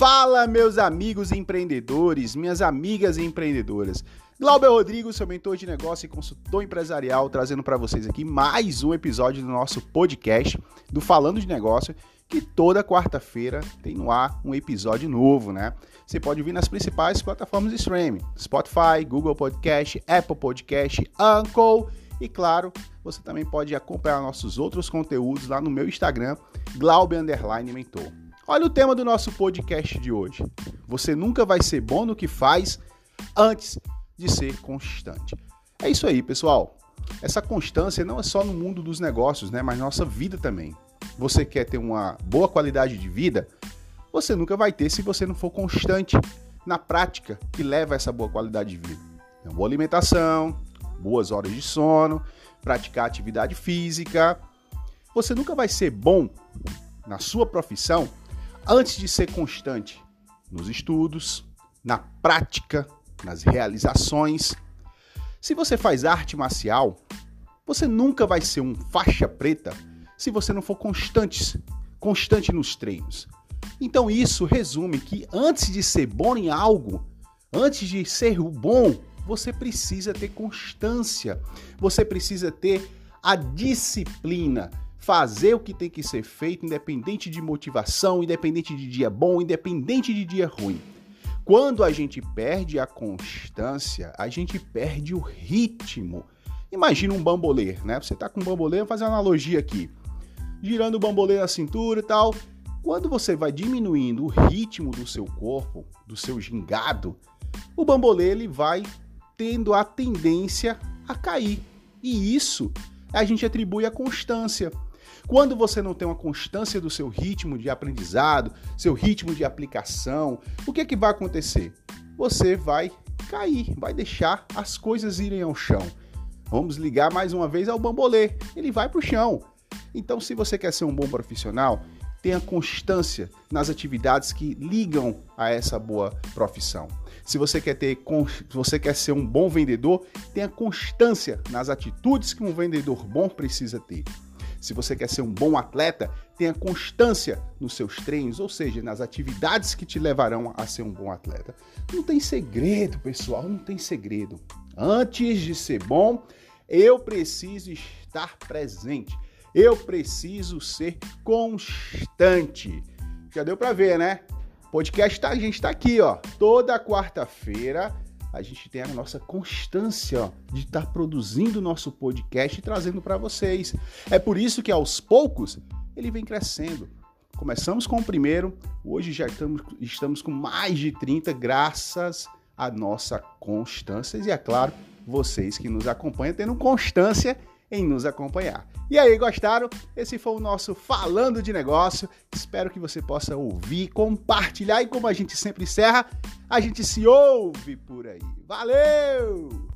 Fala, meus amigos empreendedores, minhas amigas empreendedoras. Glauber Rodrigo, seu mentor de negócio e consultor empresarial, trazendo para vocês aqui mais um episódio do nosso podcast do Falando de Negócio, que toda quarta-feira tem no ar um episódio novo, né? Você pode ouvir nas principais plataformas de streaming: Spotify, Google Podcast, Apple Podcast, Anchor e claro, você também pode acompanhar nossos outros conteúdos lá no meu Instagram, Glauber Mentor. Olha o tema do nosso podcast de hoje. Você nunca vai ser bom no que faz antes de ser constante. É isso aí, pessoal. Essa constância não é só no mundo dos negócios, né, mas nossa vida também. Você quer ter uma boa qualidade de vida? Você nunca vai ter se você não for constante na prática que leva a essa boa qualidade de vida. Uma boa alimentação, boas horas de sono, praticar atividade física. Você nunca vai ser bom na sua profissão antes de ser constante nos estudos, na prática, nas realizações. Se você faz arte marcial, você nunca vai ser um faixa preta se você não for constante, constante nos treinos. Então isso resume que antes de ser bom em algo, antes de ser bom, você precisa ter constância. Você precisa ter a disciplina fazer o que tem que ser feito, independente de motivação, independente de dia bom, independente de dia ruim. Quando a gente perde a constância, a gente perde o ritmo. Imagina um bambolê, né? Você tá com um bambolê, vou fazer uma analogia aqui. Girando o bambolê na cintura e tal. Quando você vai diminuindo o ritmo do seu corpo, do seu gingado, o bambolê ele vai tendo a tendência a cair. E isso a gente atribui à constância. Quando você não tem uma constância do seu ritmo de aprendizado, seu ritmo de aplicação, o que é que vai acontecer? Você vai cair, vai deixar as coisas irem ao chão. Vamos ligar mais uma vez ao bambolê, ele vai para o chão. Então, se você quer ser um bom profissional, tenha constância nas atividades que ligam a essa boa profissão. Se você quer ter, se você quer ser um bom vendedor, tenha constância nas atitudes que um vendedor bom precisa ter. Se você quer ser um bom atleta, tenha constância nos seus treinos, ou seja, nas atividades que te levarão a ser um bom atleta. Não tem segredo, pessoal, não tem segredo. Antes de ser bom, eu preciso estar presente. Eu preciso ser constante. Já deu para ver, né? Podcast tá, a gente está aqui, ó, toda quarta-feira a gente tem a nossa constância de estar tá produzindo o nosso podcast e trazendo para vocês. É por isso que aos poucos ele vem crescendo. Começamos com o primeiro, hoje já estamos, estamos com mais de 30, graças à nossa constância e, é claro, vocês que nos acompanham tendo constância em nos acompanhar. E aí, gostaram? Esse foi o nosso Falando de Negócio. Espero que você possa ouvir, compartilhar e, como a gente sempre encerra, a gente se ouve por aí. Valeu!